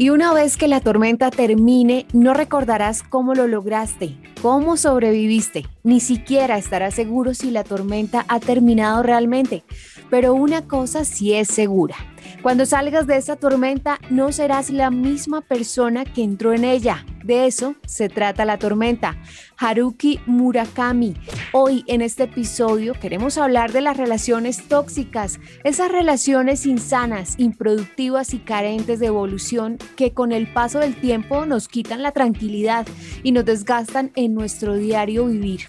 Y una vez que la tormenta termine, no recordarás cómo lo lograste, cómo sobreviviste, ni siquiera estarás seguro si la tormenta ha terminado realmente. Pero una cosa sí es segura. Cuando salgas de esa tormenta no serás la misma persona que entró en ella. De eso se trata la tormenta. Haruki Murakami. Hoy en este episodio queremos hablar de las relaciones tóxicas, esas relaciones insanas, improductivas y carentes de evolución que con el paso del tiempo nos quitan la tranquilidad y nos desgastan en nuestro diario vivir.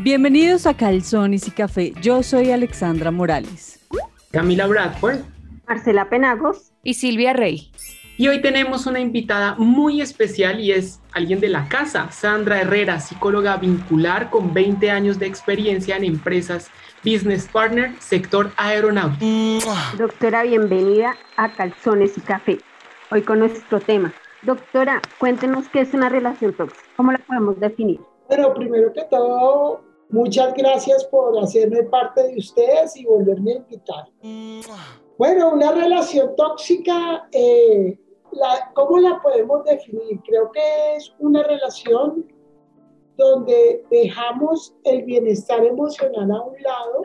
Bienvenidos a Calzones y Café. Yo soy Alexandra Morales. Camila Bradford. Marcela Penagos. Y Silvia Rey. Y hoy tenemos una invitada muy especial y es alguien de la casa, Sandra Herrera, psicóloga vincular con 20 años de experiencia en empresas Business Partner, sector aeronáutico. Doctora, bienvenida a Calzones y Café. Hoy con nuestro tema. Doctora, cuéntenos qué es una relación tóxica. ¿Cómo la podemos definir? Bueno, primero que todo, muchas gracias por hacerme parte de ustedes y volverme a invitar. Bueno, una relación tóxica, eh, ¿cómo la podemos definir? Creo que es una relación donde dejamos el bienestar emocional a un lado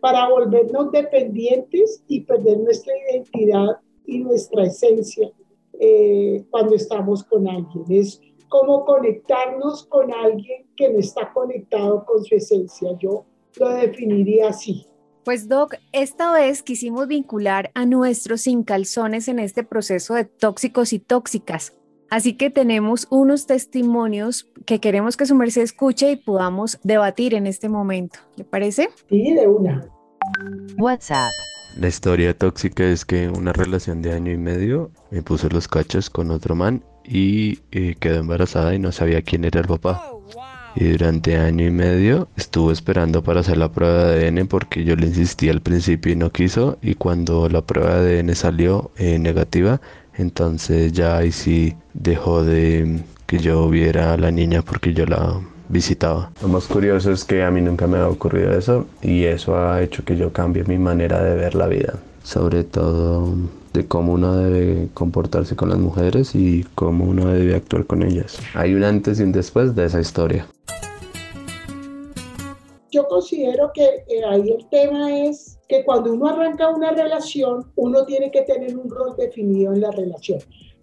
para volvernos dependientes y perder nuestra identidad y nuestra esencia eh, cuando estamos con alguien. Es como conectarnos con alguien que no está conectado con su esencia. Yo lo definiría así. Pues Doc, esta vez quisimos vincular a nuestros sin calzones en este proceso de tóxicos y tóxicas. Así que tenemos unos testimonios que queremos que su merced escuche y podamos debatir en este momento. ¿Le parece? Sí, de una. WhatsApp. La historia tóxica es que una relación de año y medio me puso los cachos con otro man y eh, quedó embarazada y no sabía quién era el papá. Y durante año y medio estuvo esperando para hacer la prueba de ADN porque yo le insistí al principio y no quiso. Y cuando la prueba de ADN salió eh, negativa, entonces ya ahí sí dejó de que yo viera a la niña porque yo la visitaba. Lo más curioso es que a mí nunca me ha ocurrido eso y eso ha hecho que yo cambie mi manera de ver la vida. Sobre todo de cómo uno debe comportarse con las mujeres y cómo uno debe actuar con ellas. Hay un antes y un después de esa historia. Yo considero que ahí el tema es que cuando uno arranca una relación, uno tiene que tener un rol definido en la relación.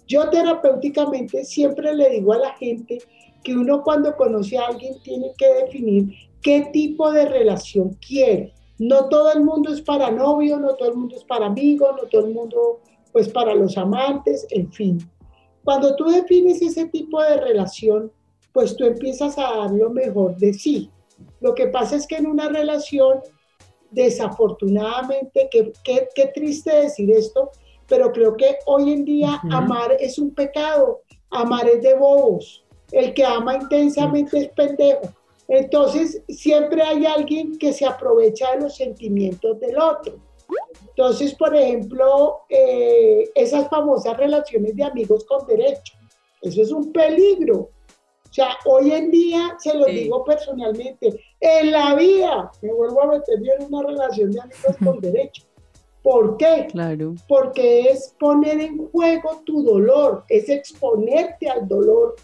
Yo terapéuticamente siempre le digo a la gente que uno cuando conoce a alguien tiene que definir qué tipo de relación quiere. No todo el mundo es para novio, no todo el mundo es para amigos, no todo el mundo pues para los amantes, en fin. Cuando tú defines ese tipo de relación, pues tú empiezas a dar lo mejor de sí. Lo que pasa es que en una relación, desafortunadamente, qué triste decir esto, pero creo que hoy en día amar es un pecado, amar es de bobos, el que ama intensamente es pendejo. Entonces, siempre hay alguien que se aprovecha de los sentimientos del otro. Entonces, por ejemplo, eh, esas famosas relaciones de amigos con derecho, eso es un peligro. O sea, hoy en día, se lo digo personalmente, en la vida me vuelvo a meter yo en una relación de amigos con derecho. ¿Por qué? Claro. Porque es poner en juego tu dolor, es exponerte al dolor,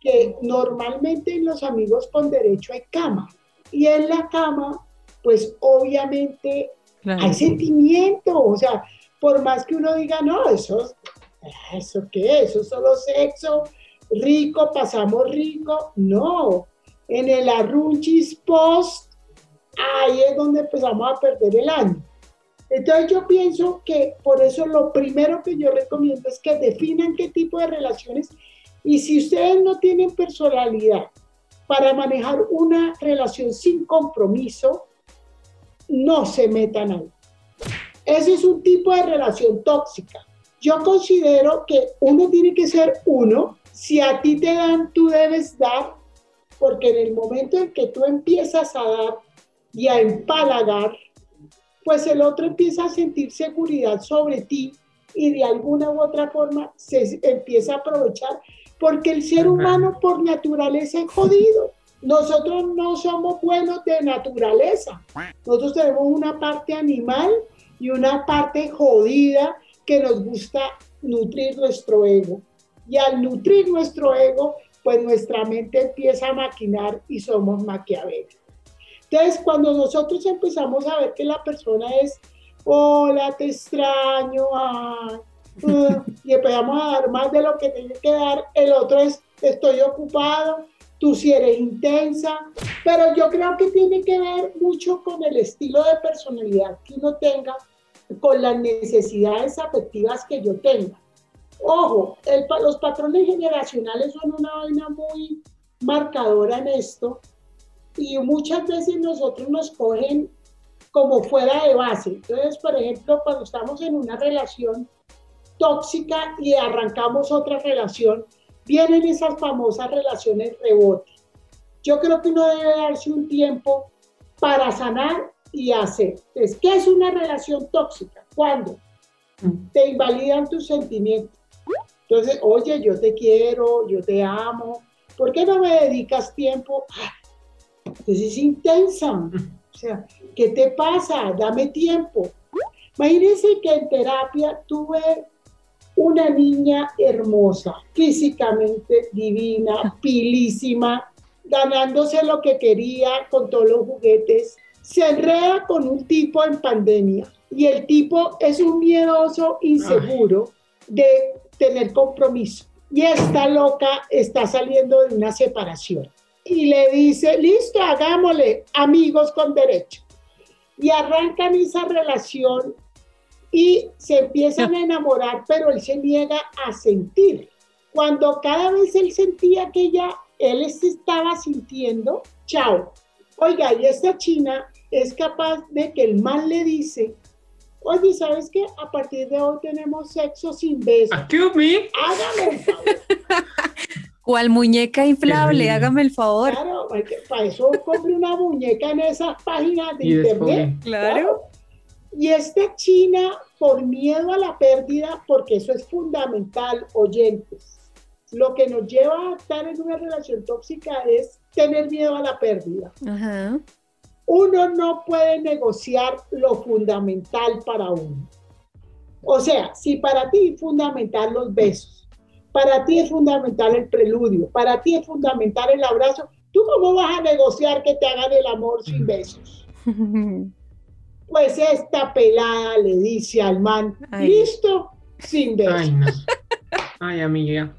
que normalmente en los amigos con derecho hay cama. Y en la cama, pues obviamente hay sentimiento, o sea, por más que uno diga, no, eso, ¿eso qué? Eso es solo sexo, rico, pasamos rico. No, en el arrunchis post, ahí es donde empezamos a perder el año. Entonces yo pienso que por eso lo primero que yo recomiendo es que definan qué tipo de relaciones y si ustedes no tienen personalidad para manejar una relación sin compromiso, no se metan ahí. Ese es un tipo de relación tóxica. Yo considero que uno tiene que ser uno. Si a ti te dan, tú debes dar, porque en el momento en que tú empiezas a dar y a empalagar, pues el otro empieza a sentir seguridad sobre ti y de alguna u otra forma se empieza a aprovechar, porque el ser humano por naturaleza es jodido. Nosotros no somos buenos de naturaleza. Nosotros tenemos una parte animal y una parte jodida que nos gusta nutrir nuestro ego. Y al nutrir nuestro ego, pues nuestra mente empieza a maquinar y somos maquiavélicos. Entonces, cuando nosotros empezamos a ver que la persona es, hola, te extraño, uh, y empezamos a dar más de lo que tiene que dar, el otro es, estoy ocupado, tú si eres intensa, pero yo creo que tiene que ver mucho con el estilo de personalidad que uno tenga, con las necesidades afectivas que yo tenga. Ojo, los patrones generacionales son una vaina muy marcadora en esto y muchas veces nosotros nos cogen como fuera de base. Entonces, por ejemplo, cuando estamos en una relación tóxica y arrancamos otra relación, vienen esas famosas relaciones rebote. Yo creo que uno debe darse un tiempo para sanar y hacer. Entonces, ¿qué es una relación tóxica? Cuando mm. te invalidan tus sentimientos. Entonces, oye, yo te quiero, yo te amo, ¿por qué no me dedicas tiempo? Entonces es intensa. O sea, ¿qué te pasa? Dame tiempo. Imagínense que en terapia tuve una niña hermosa, físicamente divina, pilísima, ganándose lo que quería con todos los juguetes. Se enreda con un tipo en pandemia y el tipo es un miedoso inseguro de tener compromiso. Y esta loca está saliendo de una separación. Y le dice, listo, hagámosle amigos con derecho. Y arrancan esa relación y se empiezan a enamorar, pero él se niega a sentir. Cuando cada vez él sentía que ella, él estaba sintiendo, chao. Oiga, y esta china es capaz de que el mal le dice, oye, ¿sabes qué? A partir de hoy tenemos sexo sin besos. me? Hágame el favor. ¿Cuál muñeca inflable? Hágame el favor. Claro, para eso compre una muñeca en esas páginas de internet. Claro. Y esta China, por miedo a la pérdida, porque eso es fundamental, oyentes, lo que nos lleva a estar en una relación tóxica es tener miedo a la pérdida. Uno no puede negociar lo fundamental para uno. O sea, si para ti es fundamental los besos, para ti es fundamental el preludio, para ti es fundamental el abrazo, ¿tú cómo vas a negociar que te hagan el amor sin besos? Pues esta pelada le dice al man, listo, sin besos. Ay, no. Ay, amiga.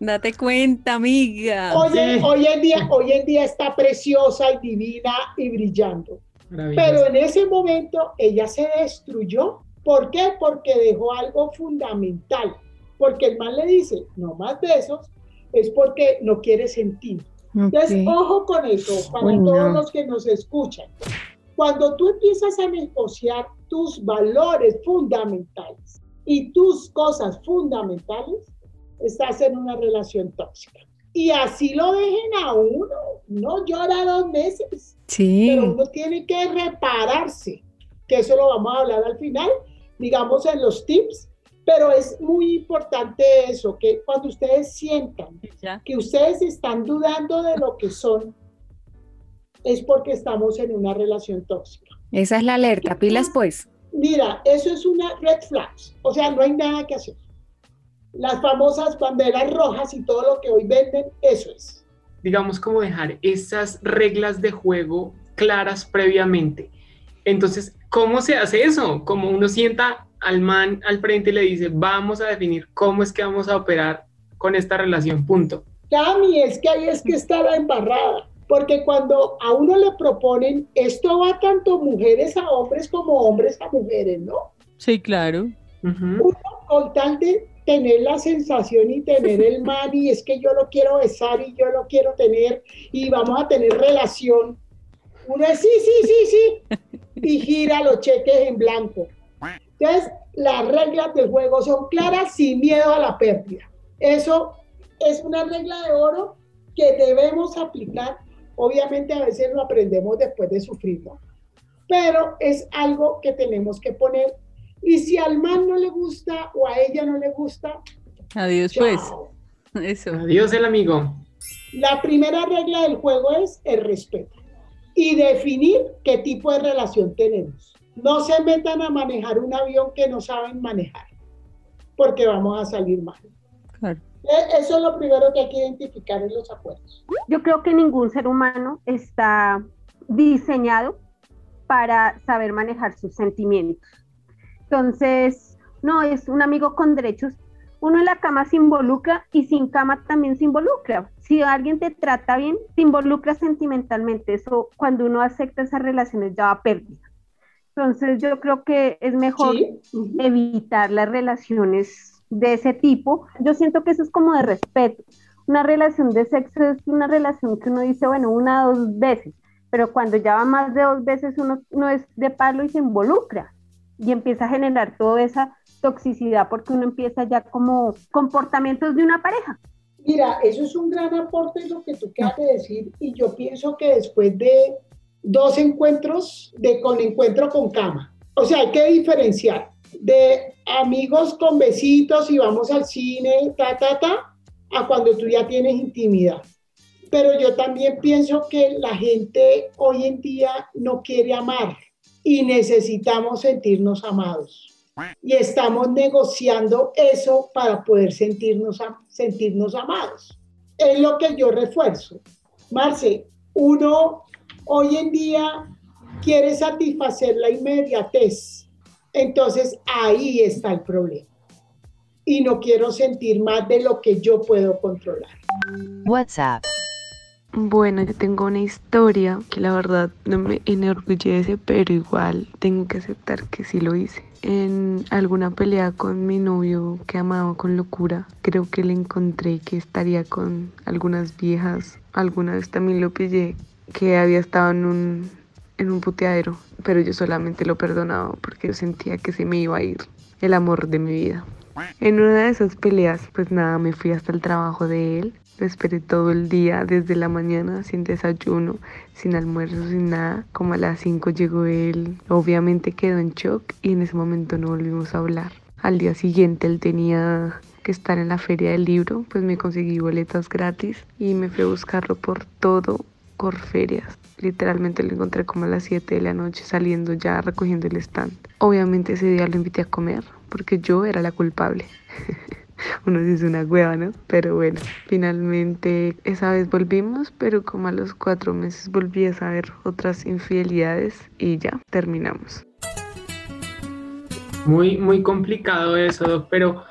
Date cuenta, amiga. Oye, hoy, en día, hoy en día está preciosa y divina y brillando. Pero en ese momento ella se destruyó. ¿Por qué? Porque dejó algo fundamental. Porque el man le dice, no más besos, es porque no quiere sentir. Entonces, ojo con eso, para todos los que nos escuchan. Cuando tú empiezas a negociar tus valores fundamentales y tus cosas fundamentales, estás en una relación tóxica. Y así lo dejen a uno, no llora dos meses. Sí. Pero uno tiene que repararse, que eso lo vamos a hablar al final, digamos en los tips, pero es muy importante eso, que cuando ustedes sientan que ustedes están dudando de lo que son, es porque estamos en una relación tóxica. Esa es la alerta, pilas pues. Mira, eso es una red flag, o sea, no hay nada que hacer. Las famosas banderas rojas y todo lo que hoy venden, eso es. Digamos como dejar esas reglas de juego claras previamente. Entonces, ¿cómo se hace eso? Como uno sienta al man al frente y le dice, vamos a definir cómo es que vamos a operar con esta relación, punto. Cami, es que ahí es que está la embarrada porque cuando a uno le proponen, esto va tanto mujeres a hombres como hombres a mujeres, ¿no? Sí, claro. Uno con tal de tener la sensación y tener el mal y es que yo lo quiero besar y yo lo quiero tener y vamos a tener relación. Uno es sí, sí, sí, sí y gira los cheques en blanco. Entonces, las reglas del juego son claras sin miedo a la pérdida. Eso es una regla de oro que debemos aplicar Obviamente a veces lo aprendemos después de sufrirlo, pero es algo que tenemos que poner. Y si al man no le gusta o a ella no le gusta, adiós pues. Eso. Adiós el amigo. La primera regla del juego es el respeto y definir qué tipo de relación tenemos. No se metan a manejar un avión que no saben manejar porque vamos a salir mal. Claro. E- Eso es lo primero que hay que identificar en los acuerdos. Yo creo que ningún ser humano está diseñado para saber manejar sus sentimientos. Entonces, no, es un amigo con derechos. Uno en la cama se involucra y sin cama también se involucra. Si alguien te trata bien, te involucra sentimentalmente. Eso, cuando uno acepta esas relaciones, ya va pérdida. Entonces, yo creo que es mejor Sí. Evitar las relaciones de ese tipo. Yo siento que eso es como de respeto. Una relación de sexo es una relación que uno dice, bueno, una o dos veces, pero cuando ya va más de dos veces uno no es de palo y se involucra y empieza a generar toda esa toxicidad porque uno empieza ya como comportamientos de una pareja. Mira, eso es un gran aporte lo que tú acabas de decir y yo pienso que después de dos encuentros, de con encuentro con cama, o sea, hay que diferenciar de amigos con besitos y vamos al cine, ta, ta, ta, a cuando tú ya tienes intimidad. Pero yo también pienso que la gente hoy en día no quiere amar y necesitamos sentirnos amados. Y estamos negociando eso para poder sentirnos, sentirnos amados. Es lo que yo refuerzo. Marce, uno hoy en día quiere satisfacer la inmediatez. Entonces ahí está el problema. Y no quiero sentir más de lo que yo puedo controlar. WhatsApp. Bueno, yo tengo una historia que la verdad no me enorgullece, pero igual tengo que aceptar que sí lo hice. En alguna pelea con mi novio que amaba con locura, creo que le encontré que estaría con algunas viejas. Alguna vez también lo pillé que había estado en un, en un puteadero, pero yo solamente lo perdonaba porque yo sentía que se me iba a ir el amor de mi vida. En una de esas peleas, pues nada, me fui hasta el trabajo de él. Lo esperé todo el día, desde la mañana, sin desayuno, sin almuerzo, sin nada. Como a las 5 llegó él. Obviamente quedó en shock y en ese momento no volvimos a hablar. Al día siguiente él tenía que estar en la feria del libro, pues me conseguí boletas gratis y me fui a buscarlo por todo Corferias. Literalmente lo encontré como a las 7 de la noche saliendo ya recogiendo el stand. Obviamente ese día lo invité a comer porque yo era la culpable. Uno hizo una hueva, ¿no? Pero bueno, finalmente esa vez volvimos, pero como a los cuatro meses volví a saber otras infidelidades y ya terminamos. Muy, muy complicado eso, pero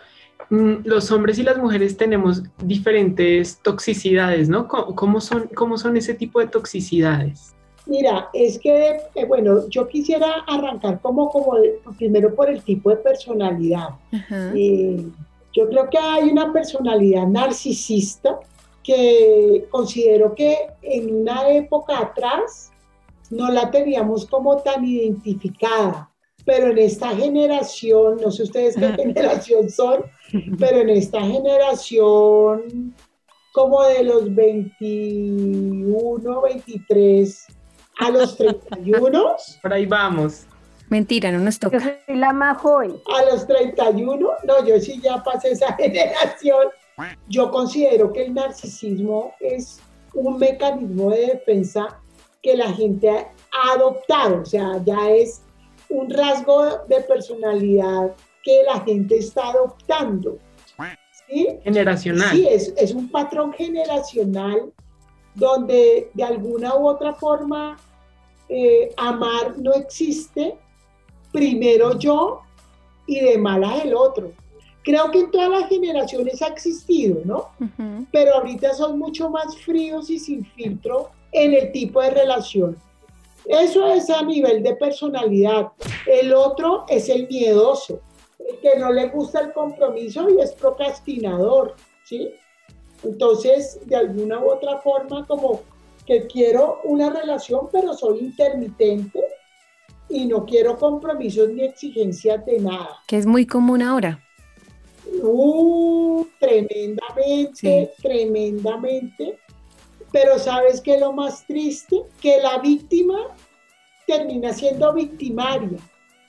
los hombres y las mujeres tenemos diferentes toxicidades, ¿no? ¿Cómo, cómo son, ¿Cómo son ese tipo de toxicidades? Mira, es que, eh, bueno, yo quisiera arrancar como, como el- primero por el tipo de personalidad. Eh, yo creo que hay una personalidad narcisista que considero que en una época atrás no la teníamos como tan identificada, pero en esta generación, no sé ustedes qué generación son, pero en esta generación como de los 21, 23 a los 31, Por ahí vamos. Mentira, no nos Yo toca. soy la más joven. a los 31, no, yo sí ya pasé esa generación. Yo considero que el narcisismo es un mecanismo de defensa que la gente ha adoptado, o sea, ya es un rasgo de personalidad que la gente está adoptando. ¿sí? Generacional. Sí, es, es un patrón generacional donde de alguna u otra forma eh, amar no existe, primero yo y de malas el otro. Creo que en todas las generaciones ha existido, ¿no? Ujú. Pero ahorita son mucho más fríos y sin filtro en el tipo de relación. Eso es a nivel de personalidad. El otro es el miedoso, que no le gusta el compromiso y es procrastinador, ¿sí? Entonces, de alguna u otra forma, como que quiero una relación, pero soy intermitente y no quiero compromisos ni exigencias de nada. Que es muy común ahora. Uh, tremendamente, Sí. tremendamente. Pero ¿sabes qué es lo más triste? Que la víctima termina siendo victimaria.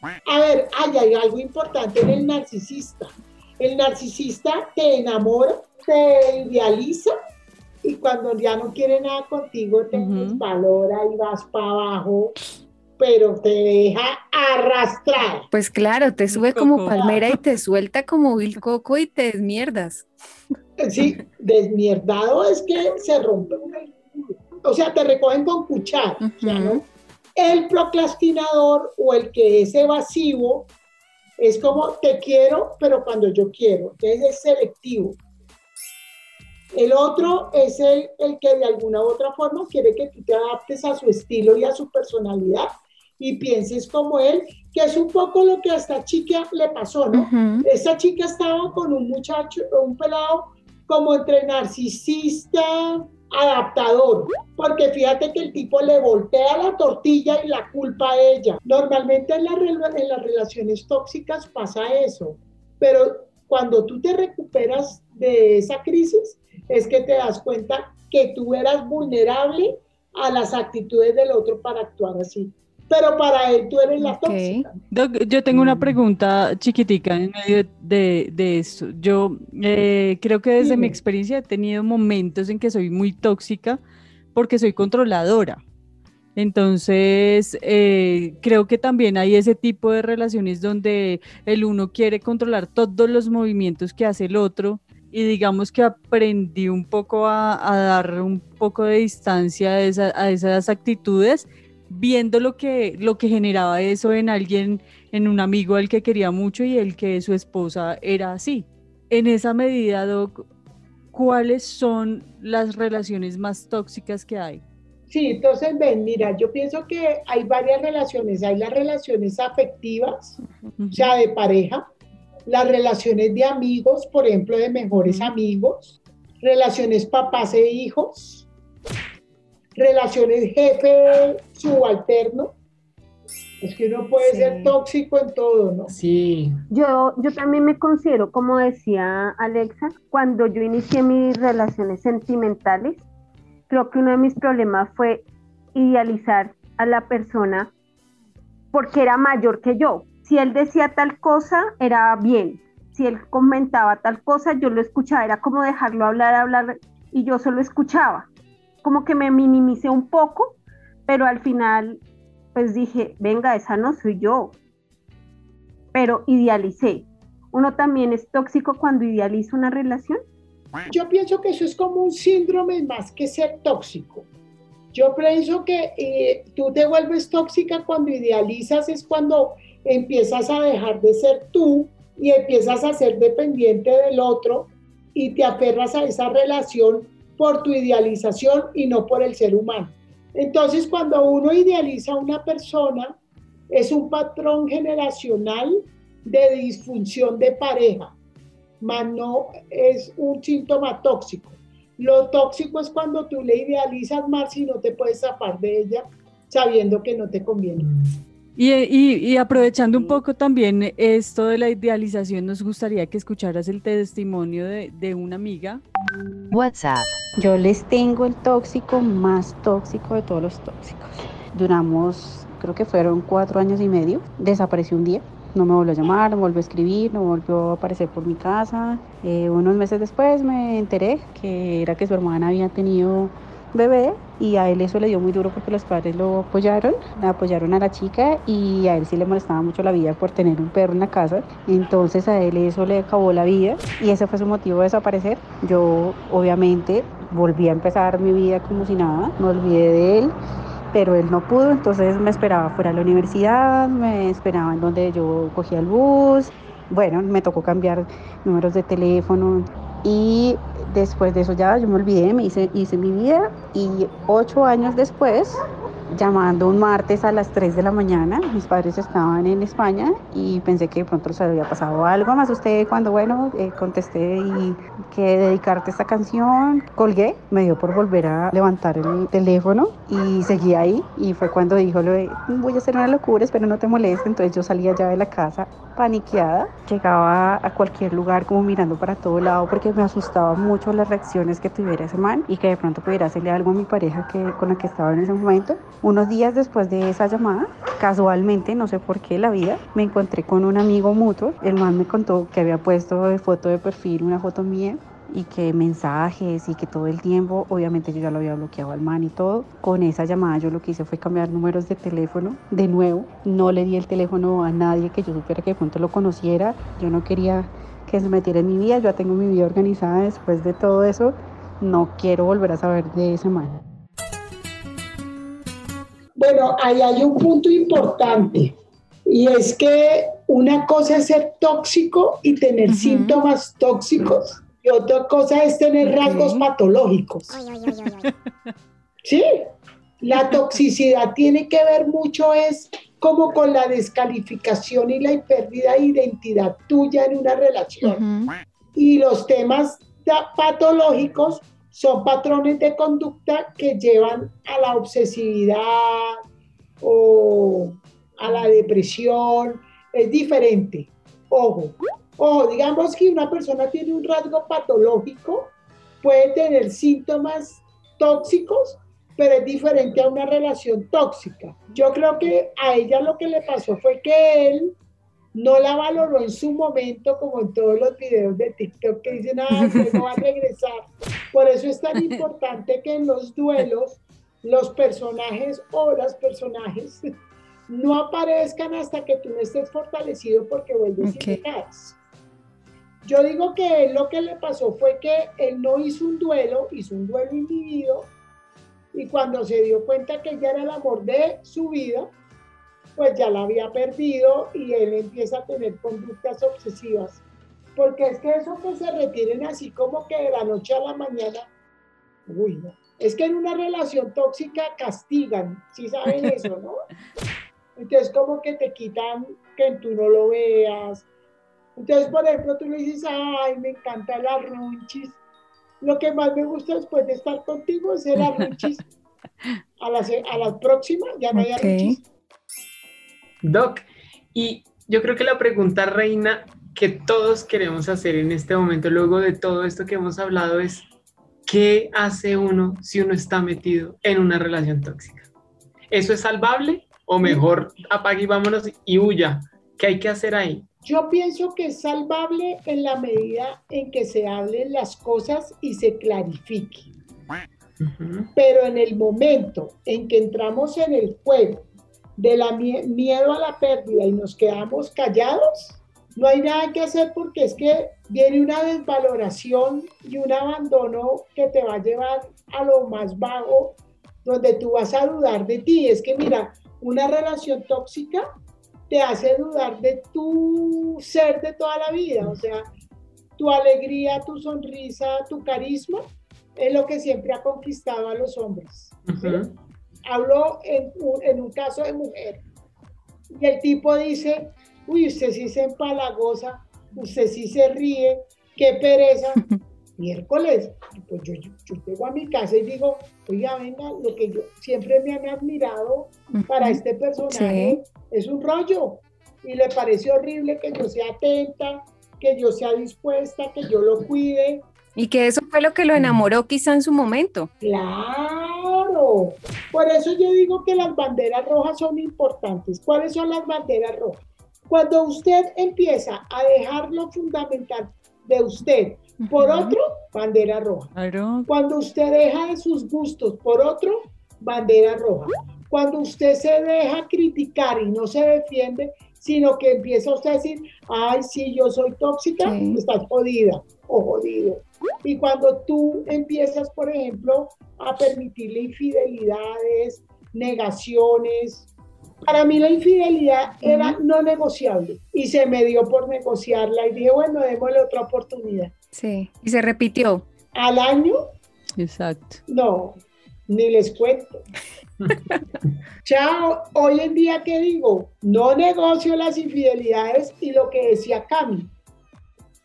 A ver, hay, hay algo importante en el narcisista. El narcisista te enamora, te idealiza y cuando ya no quiere nada contigo te Ujú. desvalora y vas para abajo. pero te deja arrastrar. Pues claro, te sube como palmera y te suelta como vil coco y te desmierdas. Sí, desmierdado es que se rompe. O sea, te recogen con cuchara. El procrastinador o el que es evasivo es como te quiero, pero cuando yo quiero. Entonces es selectivo. El otro es el, el que de alguna u otra forma quiere que tú te adaptes a su estilo y a su personalidad y pienses como él, que es un poco lo que a esta chica le pasó, ¿no? Esta chica estaba con un muchacho, un pelado como entre narcisista, adaptador, porque fíjate que el tipo le voltea la tortilla y la culpa a ella. Normalmente en, en las relaciones tóxicas pasa eso, pero cuando tú te recuperas de esa crisis, es que te das cuenta que tú eras vulnerable a las actitudes del otro para actuar así pero para él tú eres la tóxica. yo tengo una mm. pregunta chiquitica en medio de, de esto. Yo eh, creo que desde mi experiencia he tenido momentos en que soy muy tóxica porque soy controladora. Entonces, eh, creo que también hay ese tipo de relaciones donde el uno quiere controlar todos los movimientos que hace el otro y digamos que aprendí un poco a, a dar un poco de distancia a, esa, a esas actitudes viendo lo que, lo que generaba eso en alguien, en un amigo al que quería mucho y el que su esposa era así. En esa medida, Doc, ¿cuáles son las relaciones más tóxicas que hay? Sí, entonces ven, mira, yo pienso que hay varias relaciones. Hay las relaciones afectivas, o sea, de pareja, las relaciones de amigos, por ejemplo, de mejores amigos, relaciones papás e hijos, relaciones jefe subalterno. Es que uno puede ser tóxico en todo, ¿no? Sí. Yo, yo también me considero, como decía Alexa, cuando yo inicié mis relaciones sentimentales, creo que uno de mis problemas fue idealizar a la persona porque era mayor que yo. Si él decía tal cosa, era bien. Si él comentaba tal cosa, yo lo escuchaba. Era como dejarlo hablar, hablar, y yo solo escuchaba como que me minimicé un poco, pero al final pues dije, venga, esa no soy yo, pero idealicé. ¿Uno también es tóxico cuando idealiza una relación? Yo pienso que eso es como un síndrome más que ser tóxico. Yo pienso que eh, tú te vuelves tóxica cuando idealizas, es cuando empiezas a dejar de ser tú y empiezas a ser dependiente del otro y te aferras a esa relación por tu idealización y no por el ser humano. Entonces, cuando uno idealiza a una persona, es un patrón generacional de disfunción de pareja, mas no es un síntoma tóxico. Lo tóxico es cuando tú le idealizas más y no te puedes zafar de ella sabiendo que no te conviene. Y, aprovechando un poco también esto de la idealización, nos gustaría que escucharas el testimonio de, de una amiga. WhatsApp. Yo les tengo el tóxico más tóxico de todos los tóxicos. Duramos, creo que fueron cuatro años y medio. Desapareció un día. No me volvió a llamar, no volvió a escribir, no volvió a aparecer por mi casa. Eh, unos meses después me enteré que era que su hermana había tenido bebé y a él eso le dio muy duro porque los padres lo apoyaron, apoyaron a la chica y a él sí le molestaba mucho la vida por tener un perro en la casa, entonces a él eso le acabó la vida y ese fue su motivo de desaparecer. Yo obviamente volví a empezar mi vida como si nada, me olvidé de él pero él no pudo, entonces me esperaba fuera de la universidad, me esperaba en donde yo cogía el bus, bueno, me tocó cambiar números de teléfono y después de eso ya yo me olvidé, me hice, hice mi vida y ocho años después llamando un martes a las 3 de la mañana. Mis padres estaban en España y pensé que de pronto les había pasado algo. Más usted cuando, bueno, eh, contesté y que dedicarte esta canción, colgué, me dio por volver a levantar el teléfono y seguí ahí. Y fue cuando dijo lo de, voy a hacer una locura, espero no te moleste. Entonces yo salía ya de la casa paniqueada, llegaba a cualquier lugar como mirando para todo lado porque me asustaba mucho las reacciones que tuviera ese man y que de pronto pudiera hacerle algo a mi pareja que, con la que estaba en ese momento. Unos días después de esa llamada, casualmente, no sé por qué la vida, me encontré con un amigo mutuo. El man me contó que había puesto foto de perfil una foto mía y que mensajes y que todo el tiempo, obviamente yo ya lo había bloqueado al man y todo. Con esa llamada yo lo que hice fue cambiar números de teléfono de nuevo. No le di el teléfono a nadie que yo supiera que de pronto lo conociera. Yo no quería que se metiera en mi vida. Yo ya tengo mi vida organizada después de todo eso. No quiero volver a saber de ese man. Bueno, ahí hay un punto importante y es que una cosa es ser tóxico y tener síntomas tóxicos y otra cosa es tener rasgos patológicos. sí, la toxicidad tiene que ver mucho es como con la descalificación y la pérdida de identidad tuya en una relación. Y los temas patológicos son patrones de conducta que llevan a la obsesividad o a la depresión. Es diferente. Ojo, o digamos que una persona tiene un rasgo patológico, puede tener síntomas tóxicos, pero es diferente a una relación tóxica. Yo creo que a ella lo que le pasó fue que él no la valoró en su momento, como en todos los videos de TikTok que dicen, ah, no va a regresar. Por eso es tan importante que en los duelos los personajes o las personajes no aparezcan hasta que tú no estés fortalecido porque vuelves okay. y yo digo que lo que le pasó fue que él no hizo un duelo, hizo un duelo individuo y cuando se dio cuenta que ya era el amor de su vida, pues ya la había perdido y él empieza a tener conductas obsesivas. Porque es que eso que se retiren así como que de la noche a la mañana, uy, no. Es que en una relación tóxica castigan, si saben eso, ¿no? Entonces como que te quitan que tú no lo veas, entonces, por ejemplo, tú le dices, ay, me encanta la runchis. Lo que más me gusta después de estar contigo es el runchis. A la, a la próxima ya no hay runchis. Doc, y yo creo que la pregunta reina que todos queremos hacer en este momento, luego de todo esto que hemos hablado, es ¿qué hace uno si uno está metido en una relación tóxica? ¿Eso es salvable? ¿O mejor apague y vámonos y huya? ¿Qué hay que hacer ahí? Yo pienso que es salvable en la medida en que se hablen las cosas y se clarifique. Pero en el momento en que entramos en el juego de la miedo a la pérdida y nos quedamos callados, no hay nada que hacer porque es que viene una desvaloración y un abandono que te va a llevar a lo más bajo, donde tú vas a dudar de ti. Es que mira, una relación tóxica te hace dudar de tu ser de toda la vida, o sea, tu alegría, tu sonrisa, tu carisma es lo que siempre ha conquistado a los hombres. Hablo en un, en un, caso de mujer y el tipo dice, uy, usted sí se empalagosa, usted sí se ríe, qué pereza. Miércoles, pues yo, yo, llego a mi casa y digo, oiga, venga, lo que yo siempre me han admirado para este personaje es un rollo. Y le parece horrible que yo sea atenta, que yo sea dispuesta, que yo lo cuide. Y que eso fue lo que lo enamoró quizá en su momento. Claro. Por eso yo digo que las banderas rojas son importantes. ¿Cuáles son las banderas rojas? Cuando usted empieza a dejar lo fundamental de usted por otro, bandera roja. Cuando usted deja de sus gustos por otro, bandera roja. Cuando usted se deja criticar y no se defiende, sino que empieza usted a decir, ay, sí, yo soy tóxica, estás jodida o jodido. Y cuando tú empiezas, por ejemplo, a permitirle infidelidades, negaciones, para mí la infidelidad era no negociable y se me dio por negociarla y dije, bueno, démosle otra oportunidad. Sí, y se repitió. Al año. Exacto. No, ni les cuento. Chao, hoy en día, ¿qué digo? No negocio las infidelidades y lo que decía Cami,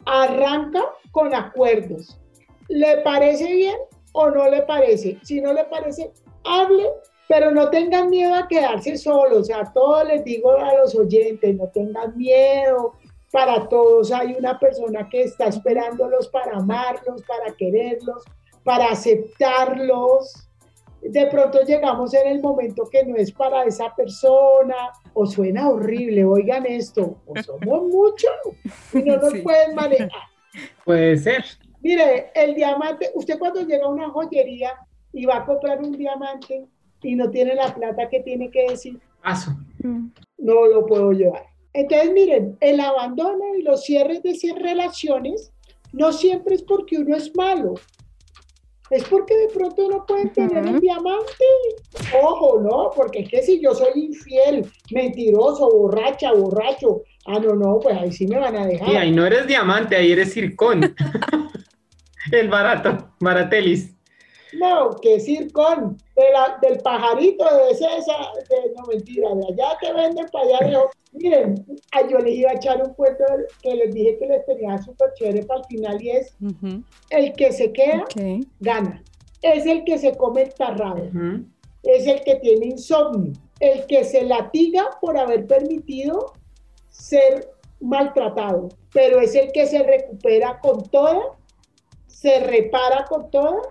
arranca con acuerdos. ¿Le parece bien o no le parece? Si no le parece, hable, pero no tengan miedo a quedarse solos. O sea, todo les digo a los oyentes, no tengan miedo. Para todos hay una persona que está esperándolos para amarlos, para quererlos, para aceptarlos de pronto llegamos en el momento que no es para esa persona, o suena horrible, oigan esto, o somos muchos y no nos pueden manejar. Puede ser. Mire, el diamante, usted cuando llega a una joyería y va a comprar un diamante y no tiene la plata que tiene que decir, Paso. no lo puedo llevar. Entonces, miren, el abandono y los cierres de cien relaciones no siempre es porque uno es malo, es porque de pronto uno puede tener el diamante. Ojo, ¿no? Porque es que si yo soy infiel, mentiroso, borracha, borracho, ah, no, no, pues ahí sí me van a dejar. Y ahí no eres diamante, ahí eres circón. el barato, baratelis. No, que circón, de la, del pajarito de esa, de, no mentira, de allá que venden para allá lejos. Miren, yo les iba a echar un cuento que les dije que les tenía súper chévere para el final y es el que se queda, gana. Es el que se come el tarrado. Es el que tiene insomnio. El que se latiga por haber permitido ser maltratado. Pero es el que se recupera con toda, se repara con toda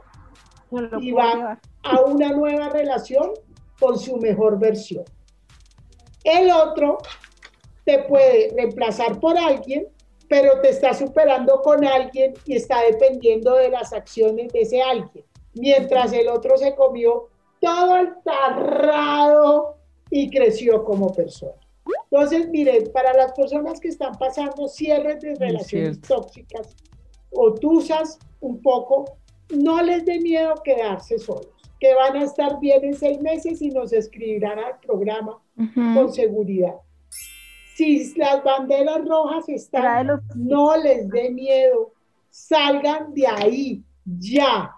y va a una nueva relación con su mejor versión. El otro te puede reemplazar por alguien, pero te está superando con alguien y está dependiendo de las acciones de ese alguien, mientras el otro se comió todo el tarrado y creció como persona. Entonces, miren, para las personas que están pasando cierres de relaciones tóxicas o tusas un poco, no les dé miedo quedarse solos, que van a estar bien en seis meses y nos escribirán al programa con seguridad. Si las banderas rojas están, no les dé miedo, salgan de ahí, ya.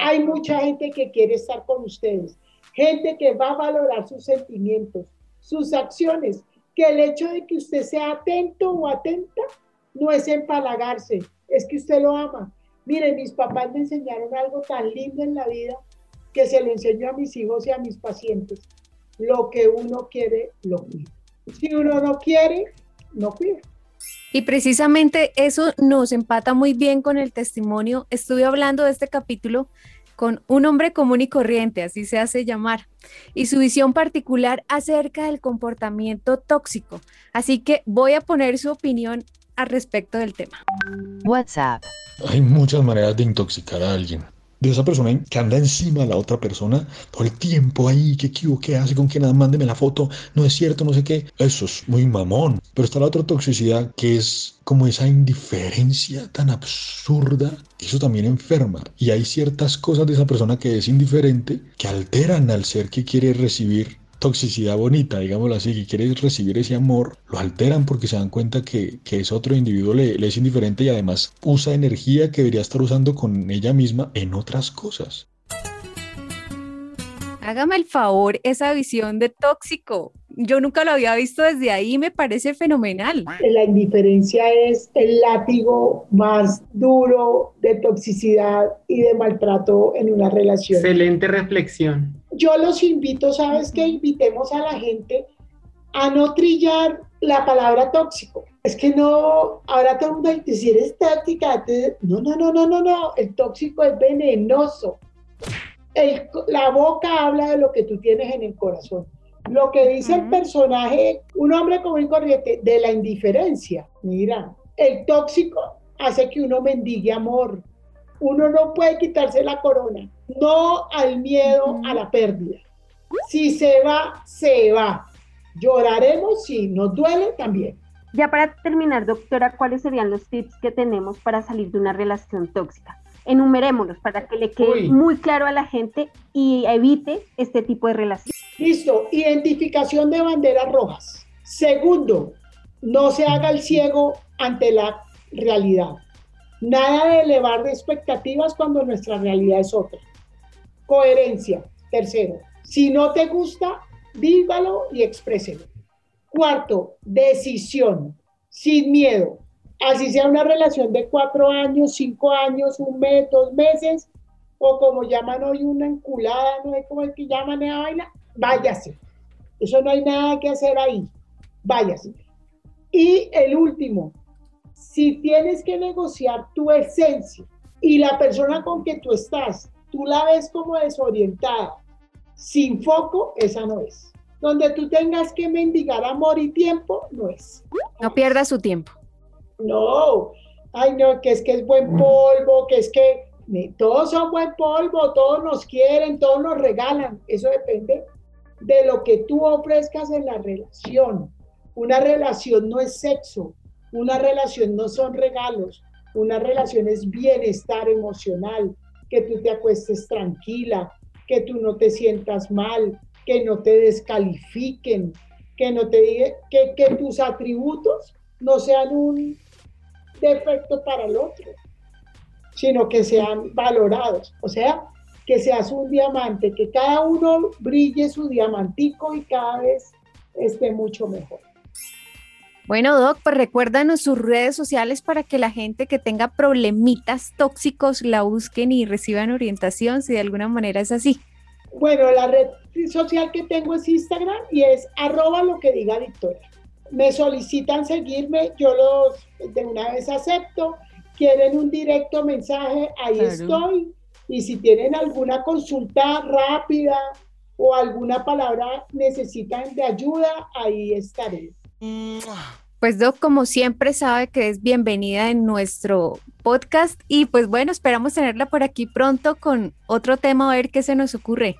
Hay mucha gente que quiere estar con ustedes, gente que va a valorar sus sentimientos, sus acciones, que el hecho de que usted sea atento o atenta no es empalagarse, es que usted lo ama, Miren, mis papás me enseñaron algo tan lindo en la vida que se lo enseño a mis hijos y a mis pacientes. Lo que uno quiere, lo cuida. Si uno no quiere, no cuida. Y precisamente eso nos empata muy bien con el testimonio. Estuve hablando de este capítulo con un hombre común y corriente, así se hace llamar, y su visión particular acerca del comportamiento tóxico. Así que voy a poner su opinión al respecto del tema. WhatsApp. Hay muchas maneras de intoxicar a alguien. De esa persona que anda encima de la otra persona todo el tiempo ahí, que qué hace con que nada, mándeme la foto, no es cierto, no sé qué. Eso es muy mamón. Pero está la otra toxicidad que es como esa indiferencia tan absurda. Eso también enferma. Y hay ciertas cosas de esa persona que es indiferente que alteran al ser que quiere recibir toxicidad bonita, digámoslo así, que quiere recibir ese amor, lo alteran porque se dan cuenta que, que ese otro individuo le, le es indiferente y además usa energía que debería estar usando con ella misma en otras cosas. Hágame el favor, esa visión de tóxico. Yo nunca lo había visto desde ahí, me parece fenomenal. La indiferencia es el látigo más duro de toxicidad y de maltrato en una relación. Excelente reflexión yo los invito, ¿sabes qué? Invitemos a la gente a no trillar la palabra tóxico. Es que no, ahora todo el mundo dice, si eres tóxica, no, no, no, no, no, no, el tóxico es venenoso. la boca habla de lo que tú tienes en el corazón. Lo que dice el personaje, un hombre como y corriente, de la indiferencia. Mira, el tóxico hace que uno mendigue amor. Uno no puede quitarse la corona no al miedo a la pérdida. Si se va, se va. Lloraremos si nos duele también. Ya para terminar, doctora, ¿cuáles serían los tips que tenemos para salir de una relación tóxica? Enumerémoslos para que le quede muy claro a la gente y evite este tipo de relación. Listo, identificación de banderas rojas. Segundo, no se haga el ciego ante la realidad. Nada de elevar expectativas cuando nuestra realidad es otra. Coherencia. Tercero, si no te gusta, dígalo y expréselo. Cuarto, decisión, sin miedo. Así sea una relación de cuatro años, cinco años, un mes, dos meses, o como llaman hoy una enculada, no sé cómo es que llaman esa vaina, váyase. Eso no hay nada que hacer ahí. Váyase. Y el último, si tienes que negociar tu esencia y la persona con que tú estás tú la ves como desorientada, sin foco, esa no es. Donde tú tengas que mendigar amor y tiempo, no es. No pierda su tiempo. No, ay no, que es que es buen polvo, que es que todos son buen polvo, todos nos quieren, todos nos regalan. Eso depende de lo que tú ofrezcas en la relación. Una relación no es sexo, una relación no son regalos, una relación es bienestar emocional, que tú te acuestes tranquila, que tú no te sientas mal, que no te descalifiquen, que no te diga, que, que tus atributos no sean un defecto para el otro, sino que sean valorados. O sea, que seas un diamante, que cada uno brille su diamantico y cada vez esté mucho mejor. Bueno, Doc, pues recuérdanos sus redes sociales para que la gente que tenga problemitas tóxicos la busquen y reciban orientación, si de alguna manera es así. Bueno, la red social que tengo es Instagram y es arroba lo que diga Victoria. Me solicitan seguirme, yo los de una vez acepto. Quieren un directo mensaje, ahí estoy. Y si tienen alguna consulta rápida o alguna palabra necesitan de ayuda, ahí estaré. Pues Doc, como siempre, sabe que es bienvenida en nuestro podcast y pues bueno, esperamos tenerla por aquí pronto con otro tema a ver qué se nos ocurre.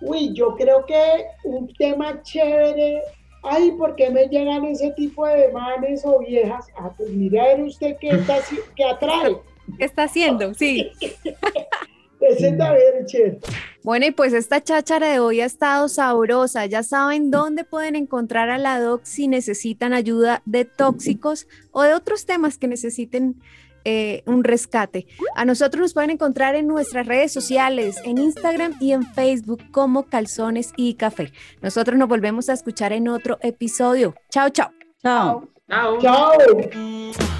Uy, yo creo que un tema chévere. Ay, ¿por qué me llegan ese tipo de manes o viejas? Ah, pues mira a ver usted qué, está, qué atrae. ¿Qué está haciendo? Sí. Bueno, y pues esta cháchara de hoy ha estado sabrosa. Ya saben dónde pueden encontrar a la doc si necesitan ayuda de tóxicos o de otros temas que necesiten eh, un rescate. A nosotros nos pueden encontrar en nuestras redes sociales, en Instagram y en Facebook como Calzones y Café. Nosotros nos volvemos a escuchar en otro episodio. Chao, chao. Chao. Chao. Chao.